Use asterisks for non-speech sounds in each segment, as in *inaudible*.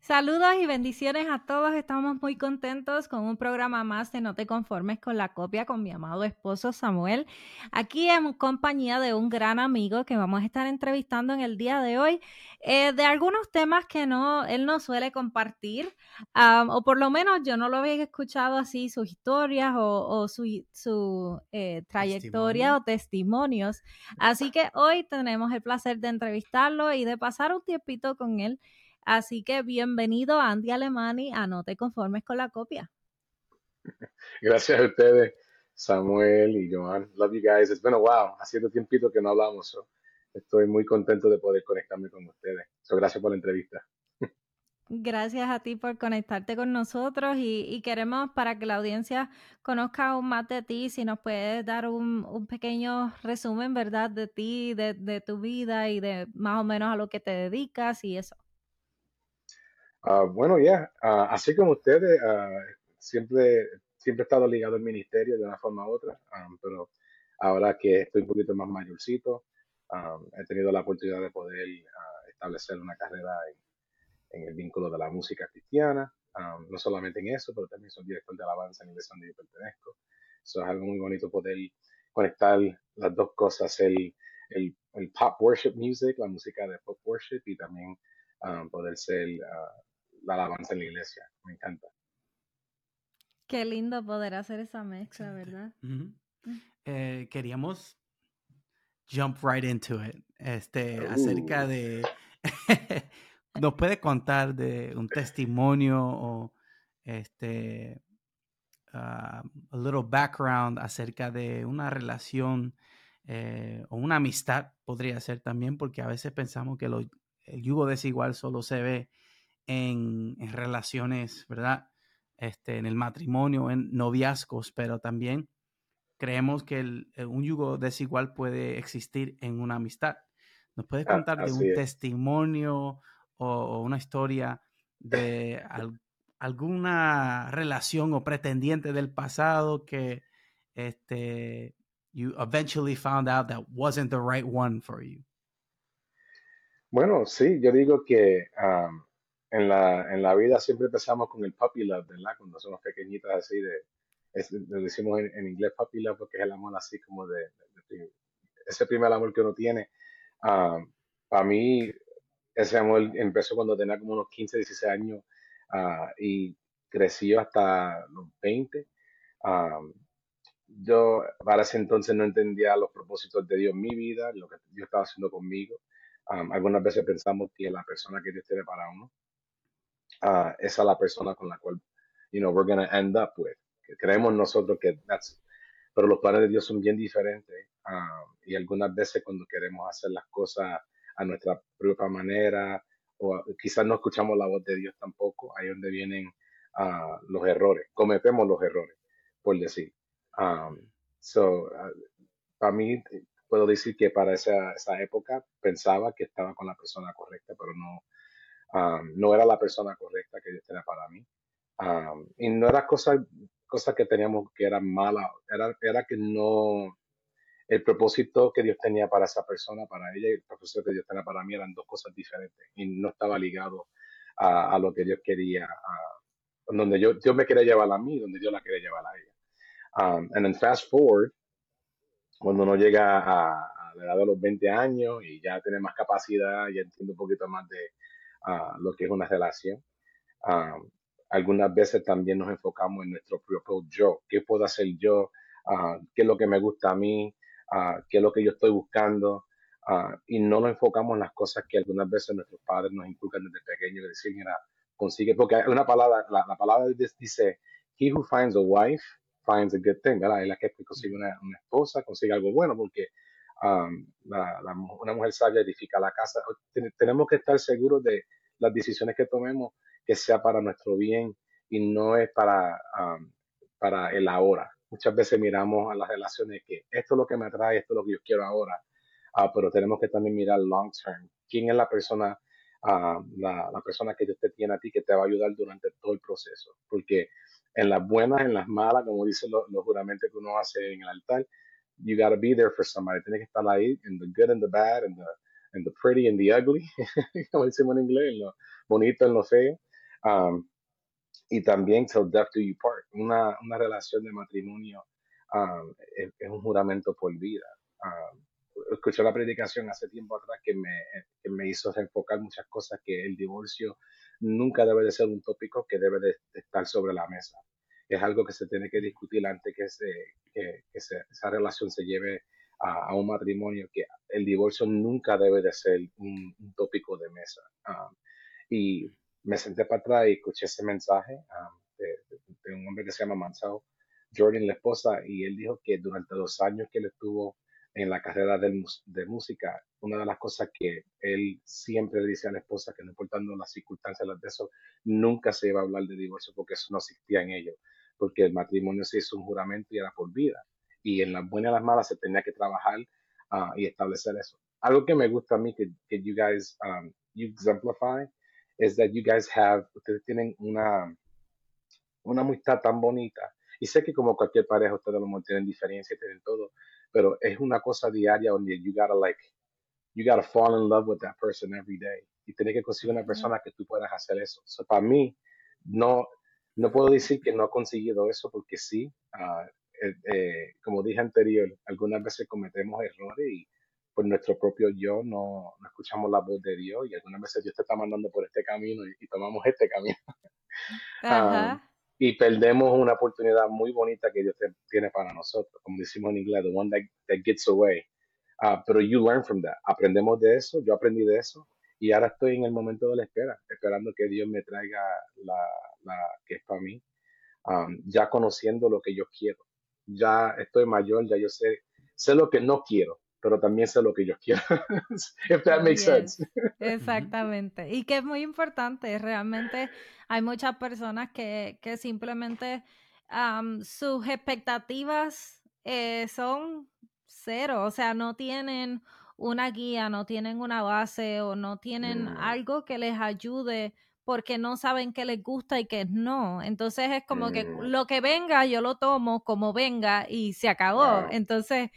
Saludos y bendiciones a todos. Estamos muy contentos con un programa más de No te conformes con la copia con mi amado esposo Samuel. Aquí en compañía de un gran amigo que vamos a estar entrevistando en el día de hoy eh, de algunos temas que no él no suele compartir o por lo menos yo no lo había escuchado así sus historias o, su, su eh, trayectoria o testimonios. Así que hoy tenemos el placer de entrevistarlo y de pasar un tiempito con él. Así que bienvenido Andy Alemani a No te conformes con la copia. *laughs* Gracias a ustedes, Samuel y Joan. Love you guys. It's been a while. Haciendo tiempito que no hablamos. estoy muy contento de poder conectarme con ustedes. So, gracias por la entrevista. Gracias a ti por conectarte con nosotros y, queremos para que la audiencia conozca aún más de ti, si nos puedes dar un, pequeño resumen, ¿verdad? De ti, de, tu vida y de más o menos a lo que te dedicas y eso. Ah, bueno, ya, ah, así como ustedes, ah, siempre, siempre he estado ligado al ministerio de una forma u otra, pero ahora que estoy un poquito más mayorcito, he tenido la oportunidad de poder establecer una carrera en, el vínculo de la música cristiana, no solamente en eso, pero también soy director de alabanza en la iglesia donde yo pertenezco. Eso es algo muy bonito poder conectar las dos cosas, el, el, el pop worship music, la música de pop worship y también poder ser la alabanza en la iglesia. Me encanta. Qué lindo poder hacer esa mezcla, ¿verdad? Mm. Eh, queríamos jump right into it. Este, acerca uh. de. *laughs* ¿Nos puede contar de un testimonio o este. Uh, a little background acerca de una relación eh, o una amistad, podría ser también, porque a veces pensamos que el yugo desigual solo se ve en, relaciones, ¿verdad? Este, en el matrimonio, en noviazgos, pero también creemos que el, eh, un yugo desigual puede existir en una amistad. ¿Nos puedes ah, contar de un testimonio o, una historia de alguna relación o pretendiente del pasado que este, you eventually found out that wasn't the right one for you? Bueno, sí, yo digo que en la, en la vida siempre empezamos con el puppy love, ¿verdad? Cuando somos pequeñitas así de, lo decimos en, inglés puppy love porque es el amor así como de, ese primer amor que uno tiene. Ah, para mí, ese amor empezó cuando tenía como unos 15, 16 años ah, y creció hasta los 20. Ah, yo para ese entonces no entendía los propósitos de Dios en mi vida, lo que Dios estaba haciendo conmigo. algunas veces pensamos que la persona que Dios tiene para uno esa es la persona con la cual, you know, we're going to end up with. creemos nosotros que that's, pero los planes de Dios son bien diferentes. Um, y algunas veces cuando queremos hacer las cosas a nuestra propia manera, o quizás no escuchamos la voz de Dios tampoco, ahí es donde vienen uh, los errores. Cometemos los errores, por decir. Um, so, uh, para mí, puedo decir que para esa, esa época pensaba que estaba con la persona correcta, pero no, no era la persona correcta que Dios tenía para mí. y no era cosa, cosa que teníamos que eran malas, era, era que no, el propósito que Dios tenía para esa persona, para ella, y el propósito que Dios tenía para mí eran dos cosas diferentes y no estaba ligado a, lo que Dios quería, donde yo, Dios me quería llevar a mí, donde Dios la quería llevar a ella. Um, and fast forward, cuando uno llega a, a la edad de los 20 años y ya tiene más capacidad, ya entiende un poquito más de, lo que es una relación. algunas veces también nos enfocamos en nuestro propio yo. ¿Qué puedo hacer yo? ¿Qué es lo que me gusta a mí? ¿Qué es lo que yo estoy buscando? y no nos enfocamos en las cosas que algunas veces nuestros padres nos inculcan desde pequeños, de decir, mira, consigue, porque hay una palabra, la, palabra dice, he who finds a wife finds a good thing, ¿verdad? Es la que consigue una, una esposa, consigue algo bueno, porque la, una mujer sabia edifica la casa. Tenemos que estar seguros de las decisiones que tomemos que sea para nuestro bien y no es para, para el ahora. Muchas veces miramos a las relaciones que esto es lo que me atrae, esto es lo que yo quiero ahora, uh, pero tenemos que también mirar long term. ¿Quién es la persona, uh, la, la, persona que Dios te tiene a ti que te va a ayudar durante todo el proceso? Porque en las buenas, en las malas, como dicen los, los juramentos que uno hace en el altar, you got to be there for somebody. Tienes que estar ahí in the good and the bad, and the, and the pretty and the ugly, *laughs* como decimos en inglés, en lo bonito, en lo feo. Um, y también till death do you part. Una, una relación de matrimonio um, es, un juramento por vida. Um, escuché la predicación hace tiempo atrás que me, que me hizo enfocar muchas cosas que el divorcio nunca debe de ser un tópico que debe de, de estar sobre la mesa. Es algo que se tiene que discutir antes que, se, que, esa relación se lleve a, un matrimonio, que el divorcio nunca debe de ser un, tópico de mesa. Y me senté para atrás y escuché ese mensaje de, un hombre que se llama Mansell Jordan, la esposa, y él dijo que durante los años que él estuvo en la carrera de, de, música, una de las cosas que él siempre le dice a la esposa, que no importando las circunstancias de eso, nunca se iba a hablar de divorcio porque eso no existía en ellos, porque el matrimonio se hizo un juramento y era por vida, y en las buenas y las malas se tenía que trabajar uh, y establecer eso. Algo que me gusta a mí que, que you guys, um, you exemplify, is that you guys have, ustedes tienen una, una amistad tan bonita. Y sé que como cualquier pareja, ustedes lo tienen diferencias, tienen todo, pero es una cosa diaria donde you gotta like, you gotta fall in love with that person every day. Y tienes que conseguir una persona que tú puedas hacer eso. So, para mí, no, no puedo decir que no ha conseguido eso porque sí, uh, eh, eh, como dije anterior, algunas veces cometemos errores y por nuestro propio yo no, no, escuchamos la voz de Dios y algunas veces Dios te está mandando por este camino y, y tomamos este camino. *laughs* um, y perdemos una oportunidad muy bonita que Dios te, tiene para nosotros, como decimos en inglés, the one that, that gets away. Uh, pero you learn from that. Aprendemos de eso, yo aprendí de eso y ahora estoy en el momento de la espera, esperando que Dios me traiga la, la que es para mí, um, ya conociendo lo que yo quiero. Ya estoy mayor, ya yo sé, sé lo que no quiero, pero también sé lo que yo quiero. *laughs* If that makes sense. Exactamente. Y que es muy importante. Realmente hay muchas personas que, que simplemente um, sus expectativas eh, son cero. O sea, no tienen una guía, no tienen una base o no tienen Mm, algo que les ayude porque no saben qué les gusta y qué no. Entonces es como que mm, lo que venga, yo lo tomo como venga y se acabó. wow, Entonces,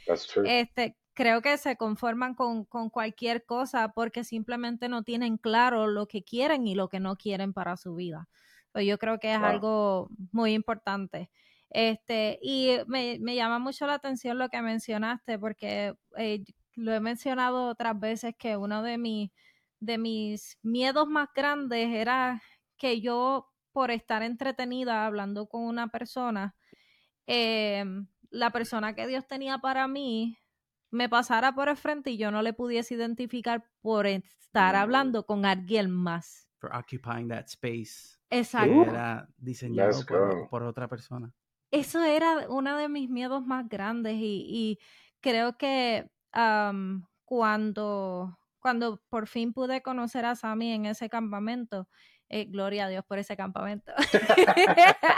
este, creo que se conforman con, con cualquier cosa porque simplemente no tienen claro lo que quieren y lo que no quieren para su vida. Pues yo creo que es Wow. algo muy importante. Este, y me, me llama mucho la atención lo que mencionaste, porque eh, lo he mencionado otras veces que uno de mis, de mis miedos más grandes era que yo, por estar entretenida hablando con una persona, eh, la persona que Dios tenía para mí me pasara por el frente y yo no le pudiese identificar por estar hablando con alguien más. For occupying that space Exacto. que era diseñado por, otra persona. Eso era uno de mis miedos más grandes y, y creo que cuando, cuando por fin pude conocer a Sammy en ese campamento, eh, gloria a Dios por ese campamento. *laughs*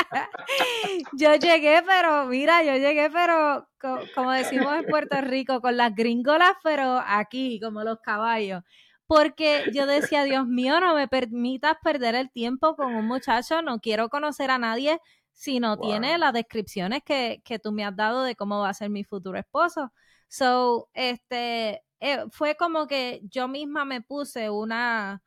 yo llegué, pero mira, yo llegué, pero co- como decimos en Puerto Rico, con las gringolas, pero aquí, como los caballos. Porque yo decía, Dios mío, no me permitas perder el tiempo con un muchacho, no quiero conocer a nadie si no tiene las descripciones que, que tú me has dado de cómo va a ser mi futuro esposo. So, este, eh, fue como que yo misma me puse una,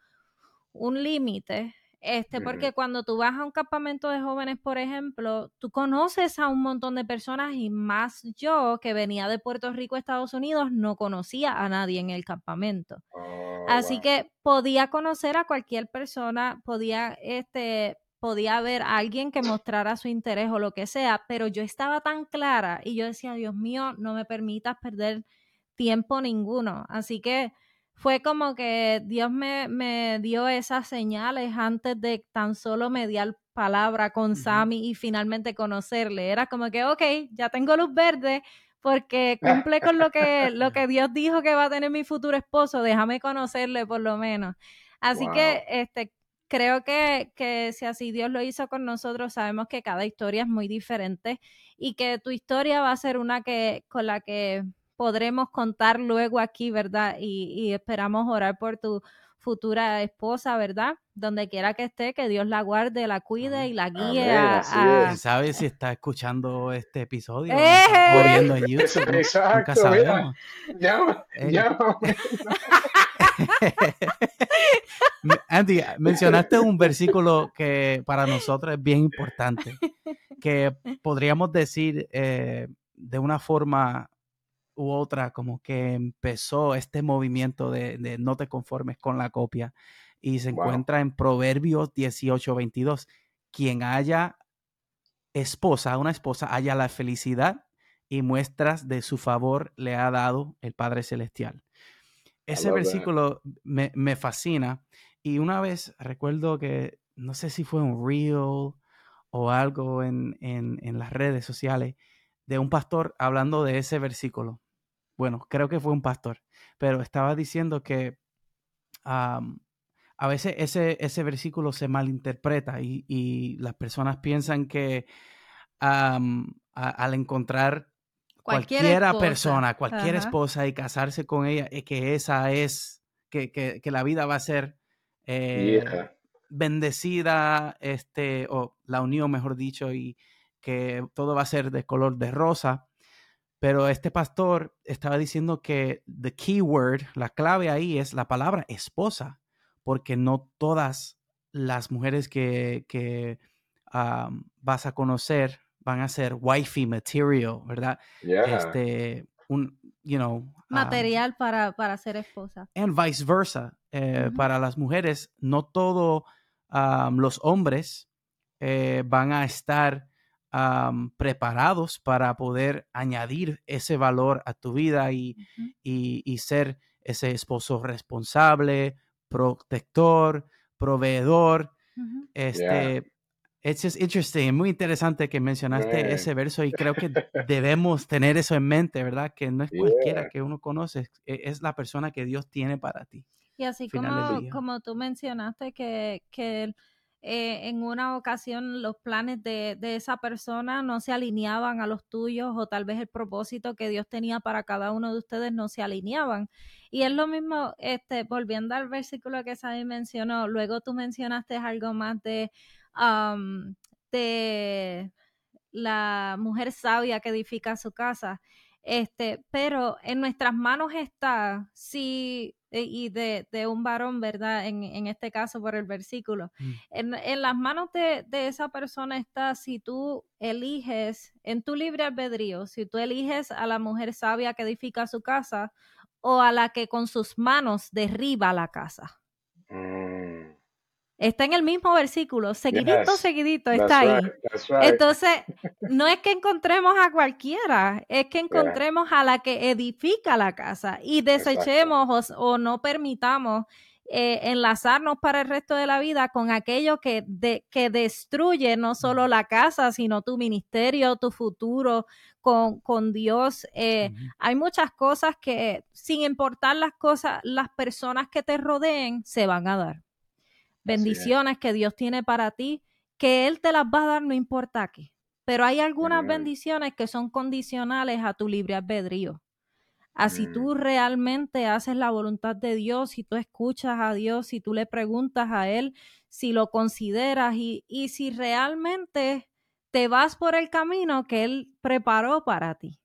un límite, este, porque cuando tú vas a un campamento de jóvenes, por ejemplo, tú conoces a un montón de personas y más yo, que venía de Puerto Rico, Estados Unidos, no conocía a nadie en el campamento. Oh, Así wow. que podía conocer a cualquier persona, podía, este, podía haber alguien que mostrara su interés o lo que sea, pero yo estaba tan clara y yo decía, Dios mío, no me permitas perder tiempo ninguno. Así que fue como que Dios me, me dio esas señales antes de tan solo mediar palabra con Ujú. Sammy y finalmente conocerle. Era como que, ok, ya tengo luz verde porque cumple con lo que, lo que *laughs* Dios dijo que va a tener mi futuro esposo, déjame conocerle por lo menos. Así que este, creo que, que si así Dios lo hizo con nosotros, sabemos que cada historia es muy diferente y que tu historia va a ser una que con la que podremos contar luego aquí, ¿verdad? Y, y esperamos orar por tu futura esposa, ¿verdad? Donde quiera que esté, que Dios la guarde, la cuide y la guíe a, ¿Quién sabe si está escuchando este episodio o viendo en YouTube? Exacto, Nunca sabemos. Llama, eh. llama. *laughs* Andy, mencionaste un versículo que para nosotros es bien importante, que podríamos decir eh, de una forma u otra, como que empezó este movimiento de, no te conformes con la copia y se encuentra en Proverbios 18, 22. Quien haya esposa, una esposa, haya la felicidad y muestras de su favor le ha dado el Padre Celestial. Ese versículo me, me, fascina y una vez recuerdo que, no sé si fue un reel o algo en, en, en las redes sociales, de un pastor hablando de ese versículo bueno, creo que fue un pastor, pero estaba diciendo que a veces ese, ese versículo se malinterpreta y, las personas piensan que al encontrar cualquiera persona, cualquier esposa y casarse con ella, es que esa es, que, la vida va a ser eh, bendecida, este, o la unión, mejor dicho, y que todo va a ser de color de rosa. Pero este pastor estaba diciendo que the keyword, la clave ahí es la palabra esposa, porque no todas las mujeres que, que vas a conocer van a ser wifey material, ¿verdad? Este, un, you know, material para, para ser esposa. And vice versa. Eh, para las mujeres, no todos los hombres eh, van a estar preparados para poder añadir ese valor a tu vida y, y, ser ese esposo responsable, protector, proveedor. Este, es just interesting, muy interesante que mencionaste ese verso y creo que *laughs* debemos tener eso en mente, ¿verdad? Que no es cualquiera que uno conoce, es la persona que Dios tiene para ti. Y así como, como tú mencionaste que, que eh, en una ocasión los planes de, esa persona no se alineaban a los tuyos o tal vez el propósito que Dios tenía para cada uno de ustedes no se alineaban. Y es lo mismo, este, volviendo al versículo que Sabi mencionó, luego tú mencionaste algo más de, de la mujer sabia que edifica su casa. Este, pero en nuestras manos está si y de, un varón, ¿verdad? En, este caso por el versículo. Mm. En, las manos de, esa persona está si tú eliges, en tu libre albedrío, si tú eliges a la mujer sabia que edifica su casa o a la que con sus manos derriba la casa. Mm. Está en el mismo versículo, seguidito, seguidito, está ahí. Entonces, no es que encontremos a cualquiera, es que encontremos a la que edifica la casa y desechemos o, no permitamos eh, enlazarnos para el resto de la vida con aquello que, que destruye no solo la casa, sino tu ministerio, tu futuro con, con Dios. Eh, hay muchas cosas que, sin importar las cosas, las personas que te rodeen, se van a dar bendiciones que Dios tiene para ti, que Él te las va a dar no importa qué. Pero hay algunas bendiciones que son condicionales a tu libre albedrío. Así tú realmente haces la voluntad de Dios, si tú escuchas a Dios, si tú le preguntas a Él, si lo consideras y, y si realmente te vas por el camino que Él preparó para ti.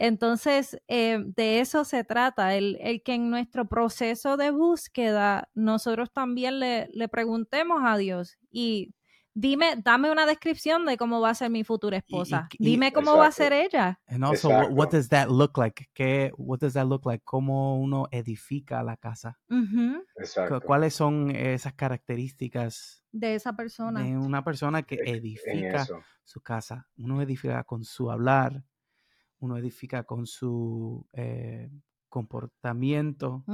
Entonces, eh, de eso se trata, el, que en nuestro proceso de búsqueda nosotros también le, preguntemos a Dios y dime, dame una descripción de cómo va a ser mi futura esposa. dime cómo va a ser ella. And also, what, does that look like? ¿Qué, what does that look like? ¿Cómo uno edifica la casa? ¿Cuáles son esas características de esa persona? De una persona que edifica su casa. Uno edifica con su hablar, uno edifica con su eh, comportamiento,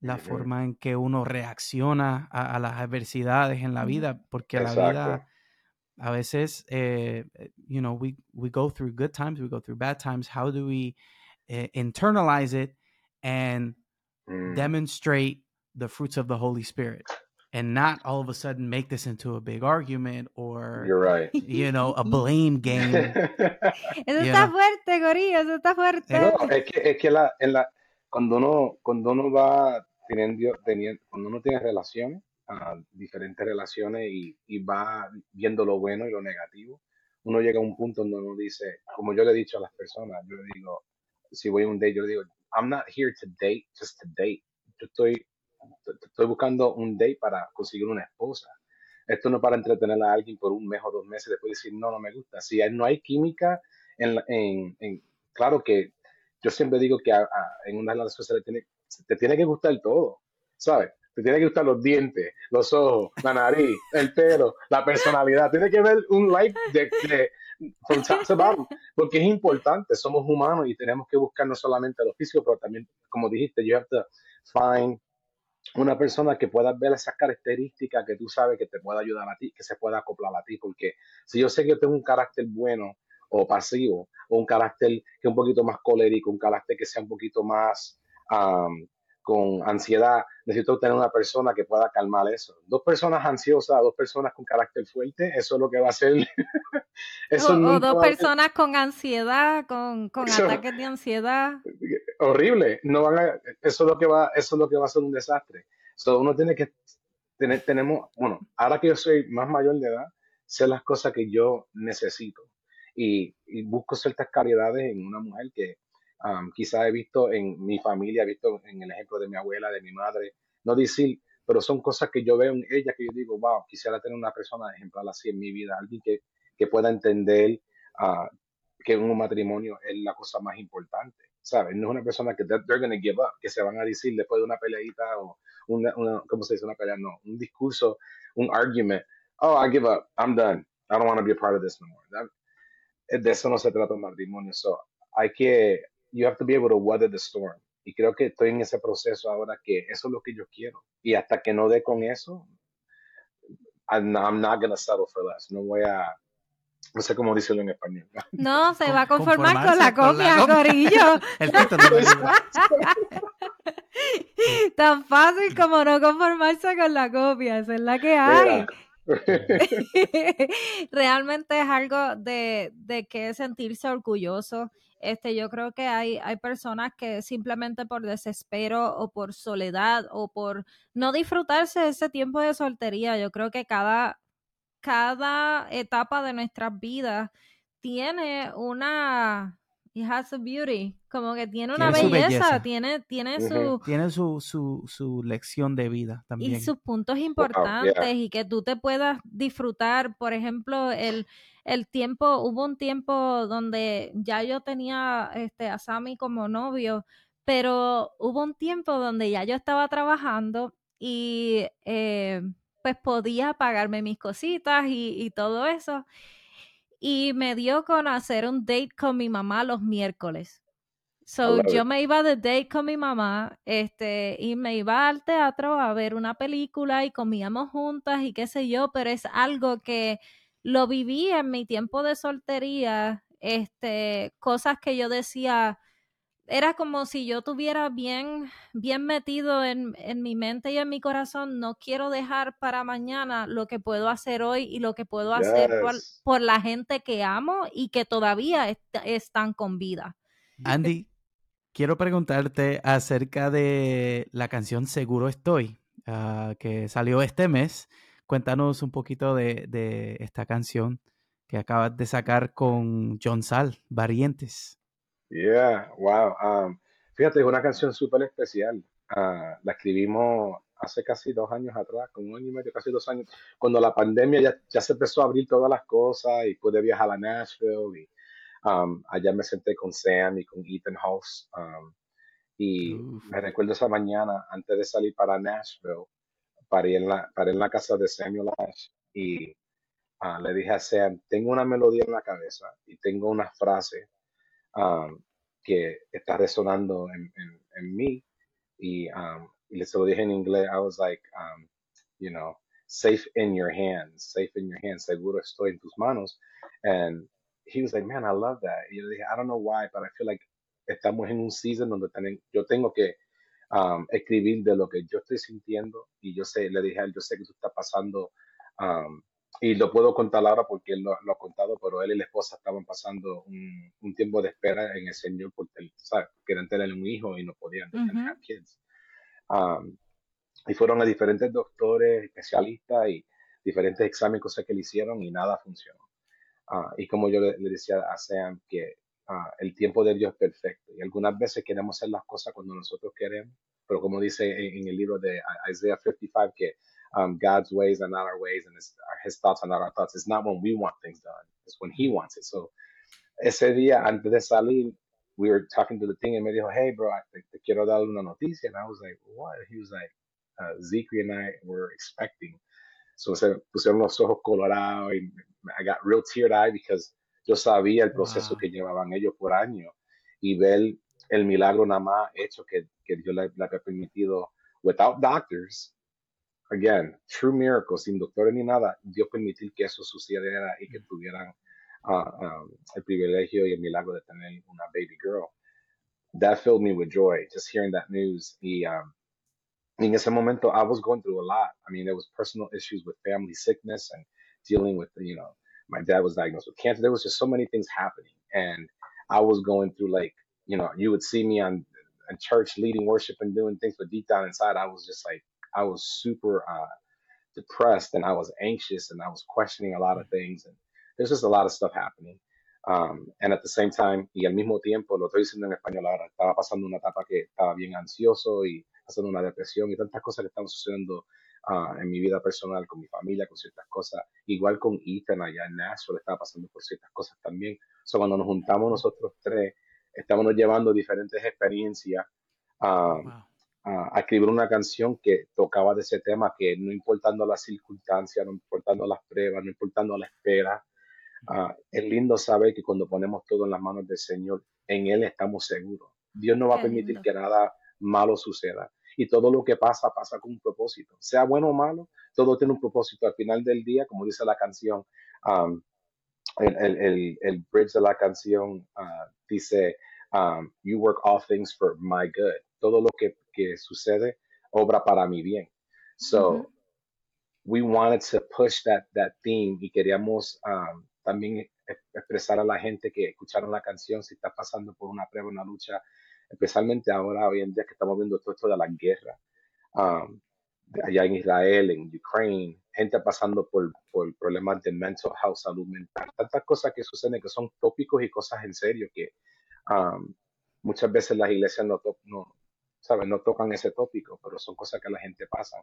la forma en que uno reacciona a, las adversidades en la vida, porque la vida a veces, eh, eh, you know, we, we go through good times, we go through bad times. How do we internalize it and mm. demonstrate the fruits of the Holy Spirit and not all of a sudden make this into a big argument or You're right. you know a *laughs* blame game. *laughs* Eso está know. fuerte, Corillo, eso está fuerte. No, es que, es que la, en la, cuando uno, cuando uno va teniendo, teniendo, cuando uno tiene relaciones, ah, diferentes relaciones y, y va viendo lo bueno y lo negativo, uno llega a un punto donde uno dice, como yo le he dicho a las personas, yo le digo, si voy a un date, yo le digo, I'm not here to date just to date. Yo estoy, estoy buscando un date para conseguir una esposa. Esto no para entretener a alguien por un mes o dos meses, después decir, no, no me gusta. Si no hay química, en, en, en- claro que yo siempre digo que a- a- en una relación se le tiene, te tiene que gustar todo, ¿sabes? Te tiene que gustar los dientes, los ojos, la nariz, el pelo, la personalidad. Tiene que ver un like de, de from top to bottom, porque es importante. Somos humanos y tenemos que buscar no solamente lo físico, pero también, como dijiste, you have to find una persona que pueda ver esas características que tú sabes que te pueda ayudar a ti, que se pueda acoplar a ti, porque si yo sé que tengo un carácter bueno o pasivo, o un carácter que es un poquito más colérico, un carácter que sea un poquito más con ansiedad, necesito tener una persona que pueda calmar eso. Dos personas ansiosas, dos personas con carácter fuerte, eso es lo que va a hacer. *laughs* eso O, dos va a ser- personas con ansiedad, con, con Eso- ataques de ansiedad. horrible. No van a, eso es lo que va, eso es lo que va a ser un desastre. So, uno tiene que tener, tenemos, bueno, ahora que yo soy más mayor de edad, sé las cosas que yo necesito y, y busco ciertas calidades en una mujer que um, quizás he visto en mi familia, he visto en el ejemplo de mi abuela, de mi madre, no decir, pero son cosas que yo veo en ella que yo digo, wow, quisiera tener una persona ejemplar así en mi vida, alguien que, que pueda entender ah, que un matrimonio es la cosa más importante, ¿sabes? No es una persona que they're, gonna give up, que se van a decir después de una peleita o una, una ¿cómo se dice? Una pelea, no, un discurso, un argument. Oh, I give up, I'm done, I don't want to be a part of this no. That- de eso no se trata un matrimonio. So, hay que, you have to be able to weather the storm. Y creo que estoy en ese proceso ahora que eso es lo que yo quiero. Y hasta que no dé con eso, I'm not, I'm not gonna settle for less. No voy a, no sé cómo decirlo en español. No, se Con- va a conformar con la con copia, copia. Corillo. *laughs* El. *laughs* Tan fácil como no conformarse con la copia, esa es la que hay. Mira. *laughs* Realmente es algo de, de que sentirse orgulloso. Este, yo creo que hay, hay personas que simplemente por desespero o por soledad o por no disfrutarse de ese tiempo de soltería, yo creo que cada, cada etapa de nuestras vidas tiene una, it has a beauty, como que tiene una Tiene belleza, belleza. tiene, tiene su, Tiene su, su, su lección de vida y también. sus puntos yeah. importantes y que tú te puedas disfrutar, por ejemplo, el, el tiempo, hubo un tiempo donde ya yo tenía este, a Sammy como novio, pero hubo un tiempo donde ya yo estaba trabajando y eh, pues podía pagarme mis cositas y, y todo eso. Y me dio con hacer un date con mi mamá los miércoles. So, yo it. me iba de date con mi mamá, este, y me iba al teatro a ver una película y comíamos juntas y qué sé yo, pero es algo que lo viví en mi tiempo de soltería, este, cosas que yo decía, era como si yo tuviera bien, bien metido en, en mi mente y en mi corazón, no quiero dejar para mañana lo que puedo hacer hoy y lo que puedo hacer por, la gente que amo y que todavía est- están con vida. Andy, quiero preguntarte acerca de la canción Seguro Estoy, ah, que salió este mes. Cuéntanos un poquito de, esta canción que acabas de sacar con John Sal, Variantes. Yeah, wow. Um, fíjate, es una canción súper especial. Ah, la escribimos hace casi dos años atrás, como un año y medio, casi dos años, cuando la pandemia ya, ya se empezó a abrir todas las cosas y pude viajar a Nashville y um, allá me senté con Sam y con Ethan House. um, y Uf. me recuerdo esa mañana, antes de salir para Nashville, paré en la, paré en la casa de Samuel Ash y ah, le dije a Sam, tengo una melodía en la cabeza y tengo una frase um, que está resonando en, en, en mí y, um, y le se lo dije en inglés, I was like, um, you know, safe in your hands, safe in your hands, seguro estoy en tus manos. And he was like, man, I love that. Y yo le dije, I don't know why, but I feel like estamos en un season donde tenen- yo tengo que um, escribir de lo que yo estoy sintiendo y yo sé, le dije a él, yo sé que tú estás pasando, um, y lo puedo contar ahora porque él lo, ha contado, pero él y la esposa estaban pasando un, un tiempo de espera en el Señor porque ¿sabes? querían tener un hijo y no podían tener kids. Um, y fueron a diferentes doctores, especialistas y diferentes exámenes, cosas que le hicieron y nada funcionó. Uh, y como yo le, le, decía a Sam, que uh, el tiempo de Dios es perfecto. Y algunas veces queremos hacer las cosas cuando nosotros queremos, pero como dice en, en el libro de Isaiah 55, que um, God's ways are not our ways and his, his, thoughts are not our thoughts. It's not when we want things done, it's when He wants it. So, ese día antes de salir, we were talking to the thing and me dijo, hey, bro, te, te quiero dar una noticia. And I was like, what? He was like, uh, Zeke and I were expecting. So se pusieron los ojos colorados y I got real teared eyed because yo sabía el proceso wow. que llevaban ellos por años y ver el milagro nada más hecho que, que Dios le, le había permitido without doctors again, true miracle, sin doctores ni nada, Dios permitir que eso sucediera y que tuvieran uh, um, el privilegio y el milagro de tener una baby girl. That filled me with joy, just hearing that news. Y um, en ese momento, I was going through a lot. I mean, there was personal issues with family sickness and dealing with, you know, my dad was diagnosed with cancer. There was just so many things happening. And I was going through like, you know, you would see me on in church leading worship and doing things, but deep down inside, I was just like, I was super uh, depressed and I was anxious and I was questioning a lot of things and there's just a lot of stuff happening. Um, and at the same time, y al mismo tiempo, lo estoy diciendo en español ahora, estaba pasando una etapa que estaba bien ansioso y pasando una depresión y tantas cosas que estaban sucediendo uh, en mi vida personal, con mi familia, con ciertas cosas. Igual con Ethan allá en Nashville, estaba pasando por ciertas cosas también. So, cuando nos juntamos nosotros tres, estábamos llevando diferentes experiencias. Wow a escribir una canción que tocaba de ese tema, que no importando las circunstancias, no importando las pruebas, no importando la espera, uh, es lindo saber que cuando ponemos todo en las manos del Señor, en Él estamos seguros. Dios no va a permitir que nada malo suceda. Y todo lo que pasa, pasa con un propósito. Sea bueno o malo, todo tiene un propósito. Al final del día, como dice la canción, um, el, el, el, el, bridge de la canción uh, dice, um, You work all things for my good. Todo lo que que sucede obra para mi bien. So we wanted to push that that theme y queríamos um, también expresar a la gente que escucharon la canción si está pasando por una prueba, una lucha, especialmente ahora hoy en día que estamos viendo todo esto de la guerra. Um, allá en Israel, en Ukraine, gente pasando por, por problemas de mental health, salud mental, tantas cosas que suceden que son tópicos y cosas en serio que um, muchas veces las iglesias no, no, ¿sabes? No tocan ese tópico, pero son cosas que la gente pasa.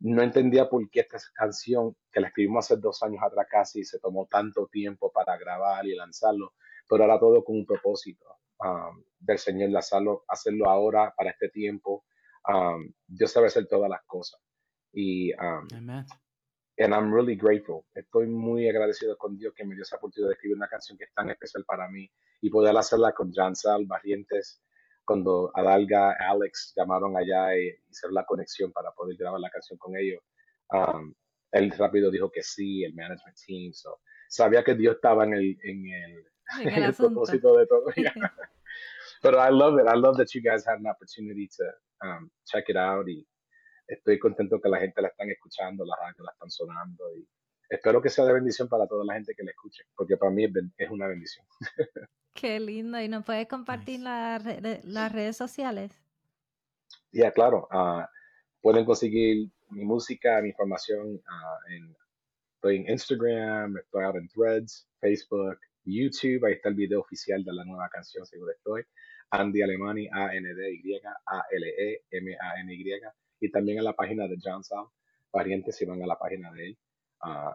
No entendía por qué esta canción, que la escribimos hace dos años atrás casi, se tomó tanto tiempo para grabar y lanzarlo, pero era todo con un propósito um, del Señor, lanzarlo, hacerlo ahora, para este tiempo. Um, Dios sabe hacer todas las cosas. Y, um, Amen. And I'm really grateful. Estoy muy agradecido con Dios que me dio esa oportunidad de escribir una canción que es tan especial para mí y poder hacerla con Jan Sal, Barrientes, cuando Adalga, Alex llamaron allá y hicieron la conexión para poder grabar la canción con ellos, um, él rápido dijo que sí, el management team, so, sabía que Dios estaba en el, en el, en *laughs* el, el propósito de todo. *laughs* Pero I love it, I love that you guys had an opportunity to um, check it out y estoy contento que la gente la están escuchando, la radio la están sonando y espero que sea de bendición para toda la gente que la escuche, porque para mí es una bendición. Qué lindo. ¿Y nos puedes compartir las redes sociales? Ya, claro. Ah, pueden conseguir mi música, mi información uh, en, estoy en Instagram, estoy ahora en Threads, Facebook, YouTube. Ahí está el video oficial de la nueva canción, seguro estoy. Andy Alemani, A-N-D-Y, A-L-E-M-A-N-Y. Y también en la página de John Sal. Parientes, si van a la página de él. Uh,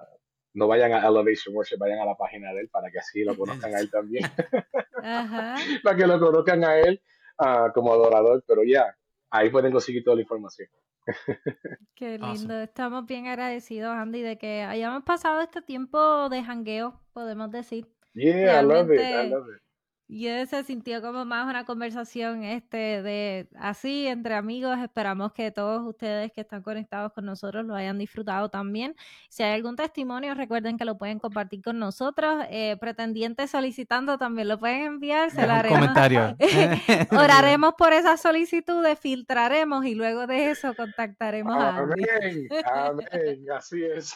no vayan a Elevation Worship, vayan a la página de él para que así lo conozcan a él también. *laughs* para que lo conozcan a él uh, como adorador, pero ya, ahí pueden conseguir toda la información. *laughs* Qué lindo, estamos bien agradecidos, Andy, de que hayamos pasado este tiempo de jangueo, podemos decir. Yeah, I love it, I love it. Y se sintió como más una conversación este de así entre amigos. Esperamos que todos ustedes que están conectados con nosotros lo hayan disfrutado también. Si hay algún testimonio, recuerden que lo pueden compartir con nosotros. Eh, pretendientes solicitando también lo pueden enviar. Se lo haremos. comentario. *laughs* *laughs* Oraremos por esas solicitudes, filtraremos y luego de eso contactaremos a Amén, amén, *laughs* así es.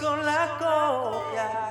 con la copia.